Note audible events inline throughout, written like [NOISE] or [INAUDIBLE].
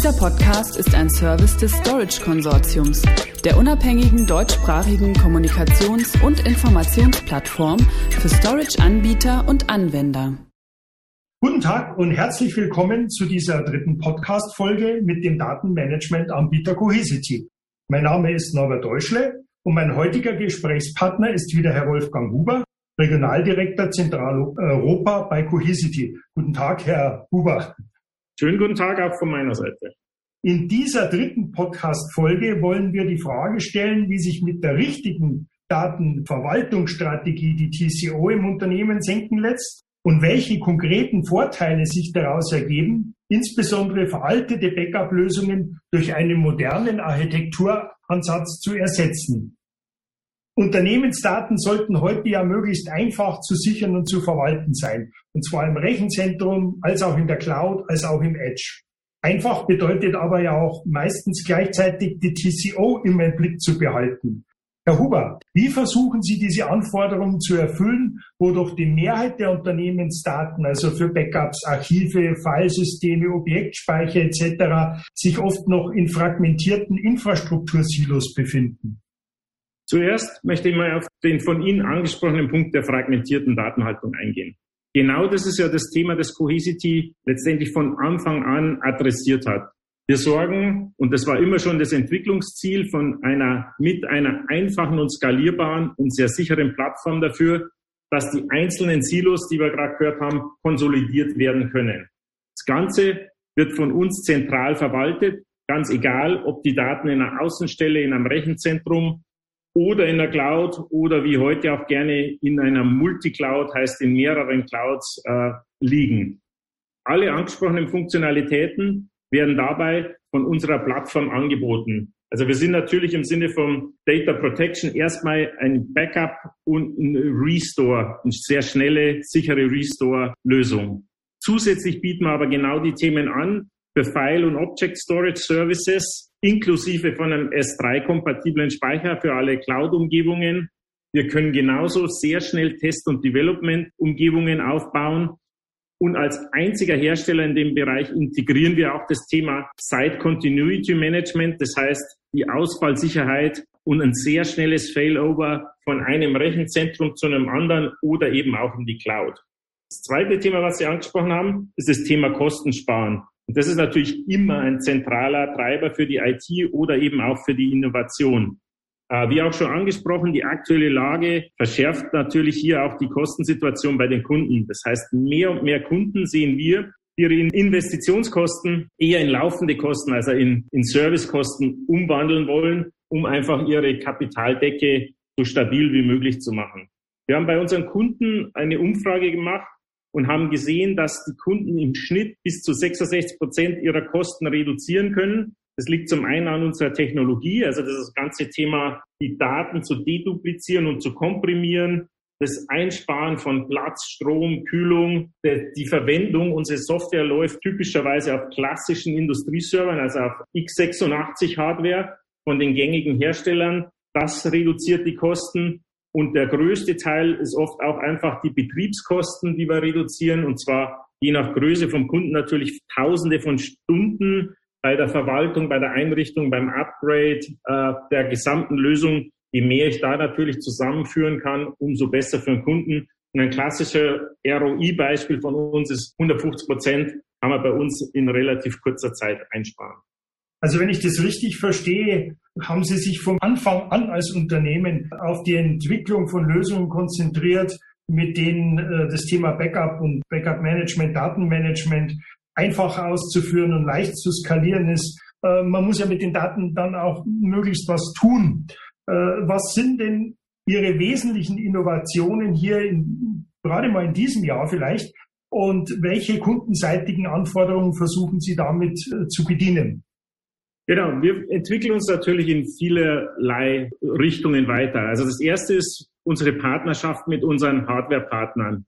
Dieser Podcast ist ein Service des Storage Konsortiums, der unabhängigen deutschsprachigen Kommunikations- und Informationsplattform für Storage-Anbieter und Anwender. Guten Tag und herzlich willkommen zu dieser dritten Podcast-Folge mit dem Datenmanagement-Anbieter Cohesity. Mein Name ist Norbert Deutschle und mein heutiger Gesprächspartner ist wieder Herr Wolfgang Huber, Regionaldirektor Zentraleuropa bei Cohesity. Guten Tag, Herr Huber. Schönen guten Tag auch von meiner Seite. In dieser dritten Podcast-Folge wollen wir die Frage stellen, wie sich mit der richtigen Datenverwaltungsstrategie die TCO im Unternehmen senken lässt und welche konkreten Vorteile sich daraus ergeben, insbesondere veraltete Backup-Lösungen durch einen modernen Architekturansatz zu ersetzen. Unternehmensdaten sollten heute ja möglichst einfach zu sichern und zu verwalten sein. Und zwar im Rechenzentrum, als auch in der Cloud, als auch im Edge. Einfach bedeutet aber ja auch meistens gleichzeitig die TCO im Blick zu behalten. Herr Huber, wie versuchen Sie diese Anforderungen zu erfüllen, wodurch die Mehrheit der Unternehmensdaten, also für Backups, Archive, Filesysteme, Objektspeicher etc., sich oft noch in fragmentierten Infrastruktursilos befinden? Zuerst möchte ich mal auf den von Ihnen angesprochenen Punkt der fragmentierten Datenhaltung eingehen. Genau das ist ja das Thema, das Cohesity letztendlich von Anfang an adressiert hat. Wir sorgen, und das war immer schon das Entwicklungsziel von einer, mit einer einfachen und skalierbaren und sehr sicheren Plattform dafür, dass die einzelnen Silos, die wir gerade gehört haben, konsolidiert werden können. Das Ganze wird von uns zentral verwaltet, ganz egal, ob die Daten in einer Außenstelle, in einem Rechenzentrum oder in der Cloud oder wie heute auch gerne in einer Multicloud, heißt in mehreren Clouds äh, liegen. Alle angesprochenen Funktionalitäten werden dabei von unserer Plattform angeboten. Also wir sind natürlich im Sinne von Data Protection erstmal ein Backup und ein Restore, eine sehr schnelle, sichere Restore-Lösung. Zusätzlich bieten wir aber genau die Themen an für File- und Object Storage Services, inklusive von einem S3-kompatiblen Speicher für alle Cloud-Umgebungen. Wir können genauso sehr schnell Test- und Development-Umgebungen aufbauen. Und als einziger Hersteller in dem Bereich integrieren wir auch das Thema Site Continuity Management, das heißt die Ausfallsicherheit und ein sehr schnelles Failover von einem Rechenzentrum zu einem anderen oder eben auch in die Cloud. Das zweite Thema, was Sie angesprochen haben, ist das Thema Kostensparen. Und das ist natürlich immer ein zentraler Treiber für die IT oder eben auch für die Innovation. Äh, wie auch schon angesprochen, die aktuelle Lage verschärft natürlich hier auch die Kostensituation bei den Kunden. Das heißt, mehr und mehr Kunden sehen wir, ihre Investitionskosten eher in laufende Kosten, also in, in Servicekosten umwandeln wollen, um einfach ihre Kapitaldecke so stabil wie möglich zu machen. Wir haben bei unseren Kunden eine Umfrage gemacht, und haben gesehen, dass die Kunden im Schnitt bis zu 66 Prozent ihrer Kosten reduzieren können. Das liegt zum einen an unserer Technologie, also das ganze Thema, die Daten zu deduplizieren und zu komprimieren, das Einsparen von Platz, Strom, Kühlung, die Verwendung. Unsere Software läuft typischerweise auf klassischen Industrieservern, also auf x86 Hardware von den gängigen Herstellern. Das reduziert die Kosten. Und der größte Teil ist oft auch einfach die Betriebskosten, die wir reduzieren. Und zwar je nach Größe vom Kunden natürlich Tausende von Stunden bei der Verwaltung, bei der Einrichtung, beim Upgrade äh, der gesamten Lösung. Je mehr ich da natürlich zusammenführen kann, umso besser für den Kunden. Und ein klassischer ROI-Beispiel von uns ist 150 Prozent kann man bei uns in relativ kurzer Zeit einsparen. Also wenn ich das richtig verstehe, haben Sie sich vom Anfang an als Unternehmen auf die Entwicklung von Lösungen konzentriert, mit denen äh, das Thema Backup und Backup Management, Datenmanagement einfach auszuführen und leicht zu skalieren ist. Äh, man muss ja mit den Daten dann auch möglichst was tun. Äh, was sind denn Ihre wesentlichen Innovationen hier in, gerade mal in diesem Jahr vielleicht? Und welche kundenseitigen Anforderungen versuchen Sie damit zu bedienen? Genau, wir entwickeln uns natürlich in vielerlei Richtungen weiter. Also das erste ist unsere Partnerschaft mit unseren Hardware-Partnern.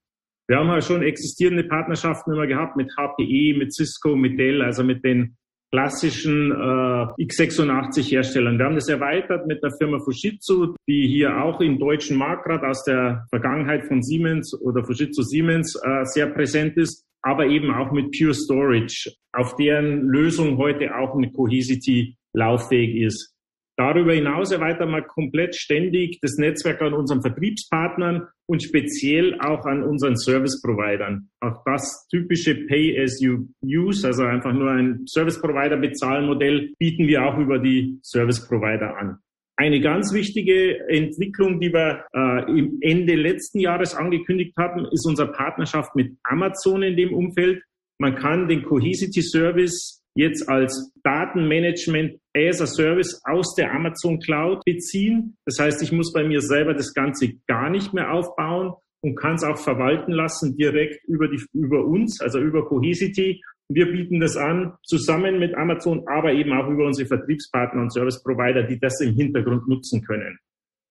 Wir haben ja schon existierende Partnerschaften immer gehabt mit HPE, mit Cisco, mit Dell, also mit den klassischen äh, x86-Herstellern. Wir haben das erweitert mit der Firma Fujitsu, die hier auch im deutschen Markt gerade aus der Vergangenheit von Siemens oder Fujitsu Siemens äh, sehr präsent ist aber eben auch mit Pure Storage, auf deren Lösung heute auch eine Cohesity lauffähig ist. Darüber hinaus erweitern wir komplett ständig das Netzwerk an unseren Vertriebspartnern und speziell auch an unseren Service-Providern. Auch das typische Pay-as-you-use, also einfach nur ein Service-Provider-Bezahlmodell, bieten wir auch über die Service-Provider an. Eine ganz wichtige Entwicklung, die wir äh, im Ende letzten Jahres angekündigt hatten, ist unsere Partnerschaft mit Amazon in dem Umfeld. Man kann den Cohesity Service jetzt als Datenmanagement as a Service aus der Amazon Cloud beziehen. Das heißt, ich muss bei mir selber das Ganze gar nicht mehr aufbauen und kann es auch verwalten lassen direkt über die, über uns, also über Cohesity. Wir bieten das an zusammen mit Amazon, aber eben auch über unsere Vertriebspartner und Service Provider, die das im Hintergrund nutzen können.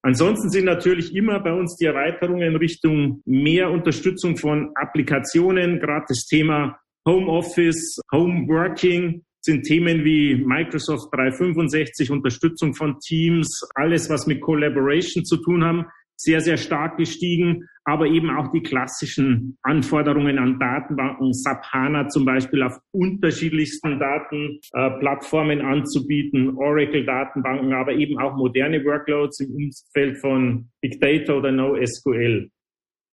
Ansonsten sind natürlich immer bei uns die Erweiterungen in Richtung mehr Unterstützung von Applikationen, gerade das Thema Homeoffice, Homeworking sind Themen wie Microsoft 365, Unterstützung von Teams, alles, was mit Collaboration zu tun haben, sehr, sehr stark gestiegen, aber eben auch die klassischen Anforderungen an Datenbanken, SAP HANA zum Beispiel auf unterschiedlichsten Datenplattformen äh, anzubieten, Oracle-Datenbanken, aber eben auch moderne Workloads im Umfeld von Big Data oder NoSQL.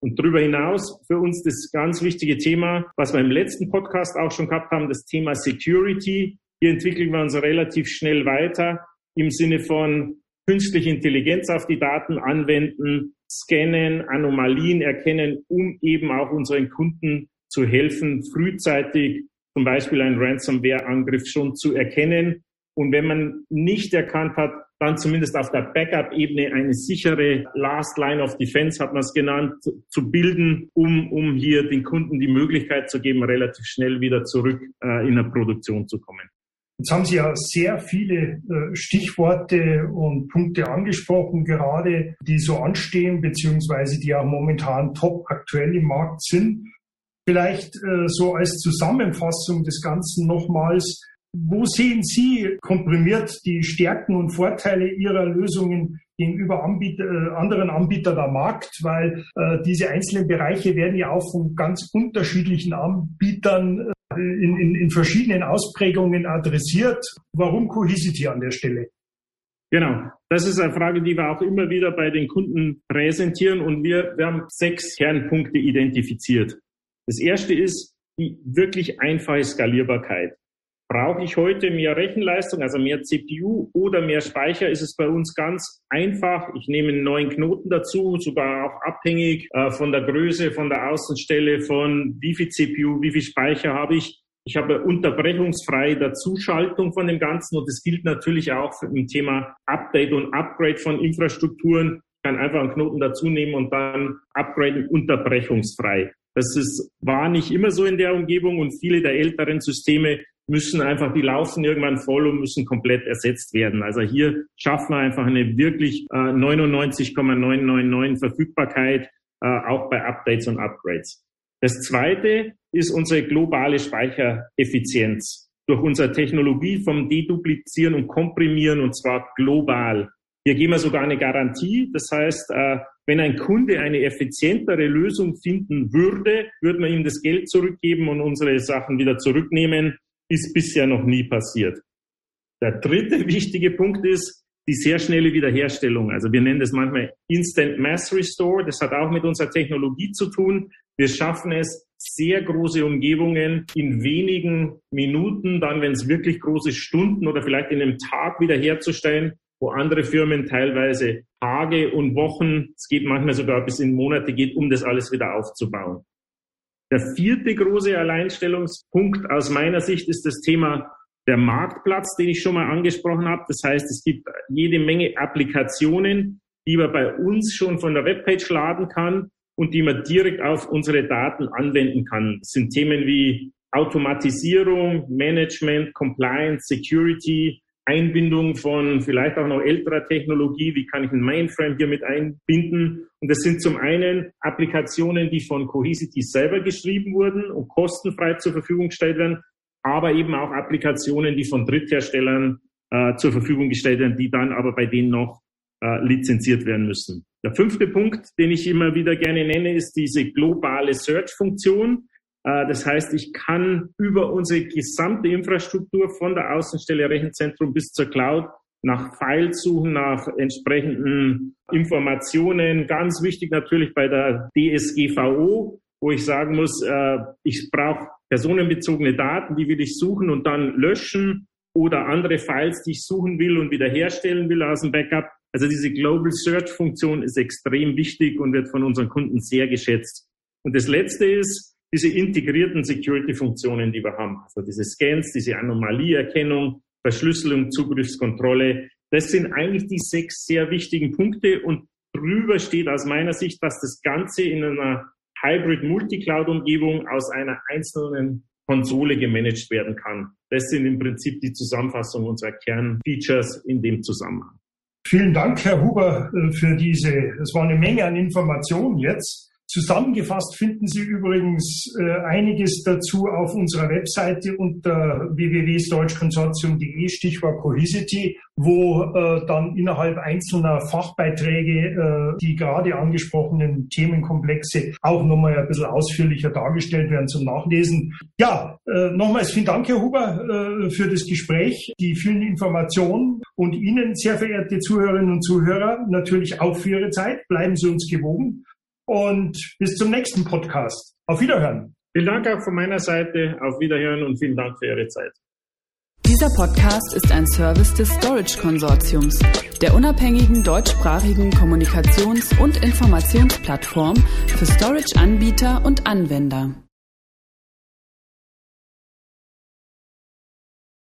Und darüber hinaus für uns das ganz wichtige Thema, was wir im letzten Podcast auch schon gehabt haben, das Thema Security. Hier entwickeln wir uns relativ schnell weiter im Sinne von künstliche Intelligenz auf die Daten anwenden, scannen, Anomalien erkennen, um eben auch unseren Kunden zu helfen, frühzeitig zum Beispiel einen Ransomware-Angriff schon zu erkennen. Und wenn man nicht erkannt hat, dann zumindest auf der Backup-Ebene eine sichere Last Line of Defense, hat man es genannt, zu bilden, um, um hier den Kunden die Möglichkeit zu geben, relativ schnell wieder zurück äh, in der Produktion zu kommen. Jetzt haben Sie ja sehr viele äh, Stichworte und Punkte angesprochen, gerade die so anstehen, beziehungsweise die auch momentan top aktuell im Markt sind. Vielleicht äh, so als Zusammenfassung des Ganzen nochmals, wo sehen Sie komprimiert die Stärken und Vorteile Ihrer Lösungen gegenüber Anbieter, äh, anderen Anbietern am Markt? Weil diese einzelnen Bereiche werden ja auch von ganz unterschiedlichen Anbietern in, in, in verschiedenen Ausprägungen adressiert. Warum Cohesity an der Stelle? Genau, das ist eine Frage, die wir auch immer wieder bei den Kunden präsentieren und wir, wir haben sechs Kernpunkte identifiziert. Das erste ist die wirklich einfache Skalierbarkeit. Brauche ich heute mehr Rechenleistung, also mehr CPU oder mehr Speicher, ist es bei uns ganz einfach. Ich nehme einen neuen Knoten dazu, sogar auch abhängig äh, von der Größe, von der Außenstelle, von wie viel CPU, wie viel Speicher habe ich. Ich habe unterbrechungsfreie Dazuschaltung von dem Ganzen und das gilt natürlich auch dem Thema Update und Upgrade von Infrastrukturen. Ich kann einfach einen Knoten dazu nehmen und dann upgraden unterbrechungsfrei. Das ist, war nicht immer so in der Umgebung und viele der älteren Systeme müssen einfach, die laufen irgendwann voll und müssen komplett ersetzt werden. Also hier schaffen wir einfach eine wirklich äh, 99,999 Verfügbarkeit, äh, auch bei Updates und Upgrades. Das zweite ist unsere globale Speichereffizienz durch unsere Technologie vom Deduplizieren und Komprimieren und zwar global. Hier geben wir sogar eine Garantie. Das heißt, äh, wenn ein Kunde eine effizientere Lösung finden würde, würde man ihm das Geld zurückgeben und unsere Sachen wieder zurücknehmen ist bisher noch nie passiert. Der dritte [LAUGHS] wichtige Punkt ist die sehr schnelle Wiederherstellung. Also wir nennen das manchmal Instant Mass Restore. Das hat auch mit unserer Technologie zu tun. Wir schaffen es, sehr große Umgebungen in wenigen Minuten, dann wenn es wirklich große Stunden oder vielleicht in einem Tag wiederherzustellen, wo andere Firmen teilweise Tage und Wochen, es geht manchmal sogar bis in Monate geht, um das alles wieder aufzubauen. Der vierte große Alleinstellungspunkt aus meiner Sicht ist das Thema der Marktplatz, den ich schon mal angesprochen habe. Das heißt, es gibt jede Menge Applikationen, die man bei uns schon von der Webpage laden kann und die man direkt auf unsere Daten anwenden kann. Das sind Themen wie Automatisierung, Management, Compliance, Security, Einbindung von vielleicht auch noch älterer Technologie, wie kann ich ein Mainframe hier mit einbinden. Und das sind zum einen Applikationen, die von Cohesity selber geschrieben wurden und kostenfrei zur Verfügung gestellt werden, aber eben auch Applikationen, die von Drittherstellern äh, zur Verfügung gestellt werden, die dann aber bei denen noch äh, lizenziert werden müssen. Der fünfte Punkt, den ich immer wieder gerne nenne, ist diese globale Search-Funktion. Äh, das heißt, ich kann über unsere gesamte Infrastruktur von der Außenstelle Rechenzentrum bis zur Cloud nach Files suchen, nach entsprechenden Informationen. Ganz wichtig natürlich bei der DSGVO, wo ich sagen muss, äh, ich brauche personenbezogene Daten, die will ich suchen und dann löschen oder andere Files, die ich suchen will und wiederherstellen will aus dem Backup. Also diese Global Search Funktion ist extrem wichtig und wird von unseren Kunden sehr geschätzt. Und das letzte ist, diese integrierten Security-Funktionen, die wir haben. Also diese Scans, diese Anomalieerkennung, Verschlüsselung, Zugriffskontrolle. Das sind eigentlich die sechs sehr wichtigen Punkte und drüber steht aus meiner Sicht, dass das Ganze in einer Hybrid Multicloud-Umgebung aus einer einzelnen Konsole gemanagt werden kann. Das sind im Prinzip die Zusammenfassung unserer Kernfeatures in dem Zusammenhang. Vielen Dank, Herr Huber, äh, für diese, es war eine Menge an Informationen jetzt. Zusammengefasst finden Sie übrigens äh, einiges dazu auf unserer Webseite unter www.deutschkonsortium.de, Stichwort Cohesity, wo äh, dann innerhalb einzelner Fachbeiträge äh, die gerade angesprochenen Themenkomplexe auch nochmal ein bisschen ausführlicher dargestellt werden zum Nachlesen. Ja, äh, nochmals vielen Dank, Herr Huber, äh, für das Gespräch, die vielen Informationen und Ihnen, sehr verehrte Zuhörerinnen und Zuhörer, natürlich auch für Ihre Zeit. Bleiben Sie uns gewogen und bis zum nächsten Podcast. Auf Wiederhören. Vielen Dank auch von meiner Seite. Auf Wiederhören und vielen Dank für Ihre Zeit. Dieser Podcast ist ein Service des Storage Konsortiums, der unabhängigen deutschsprachigen Kommunikations- und Informationsplattform für Storage-Anbieter und Anwender.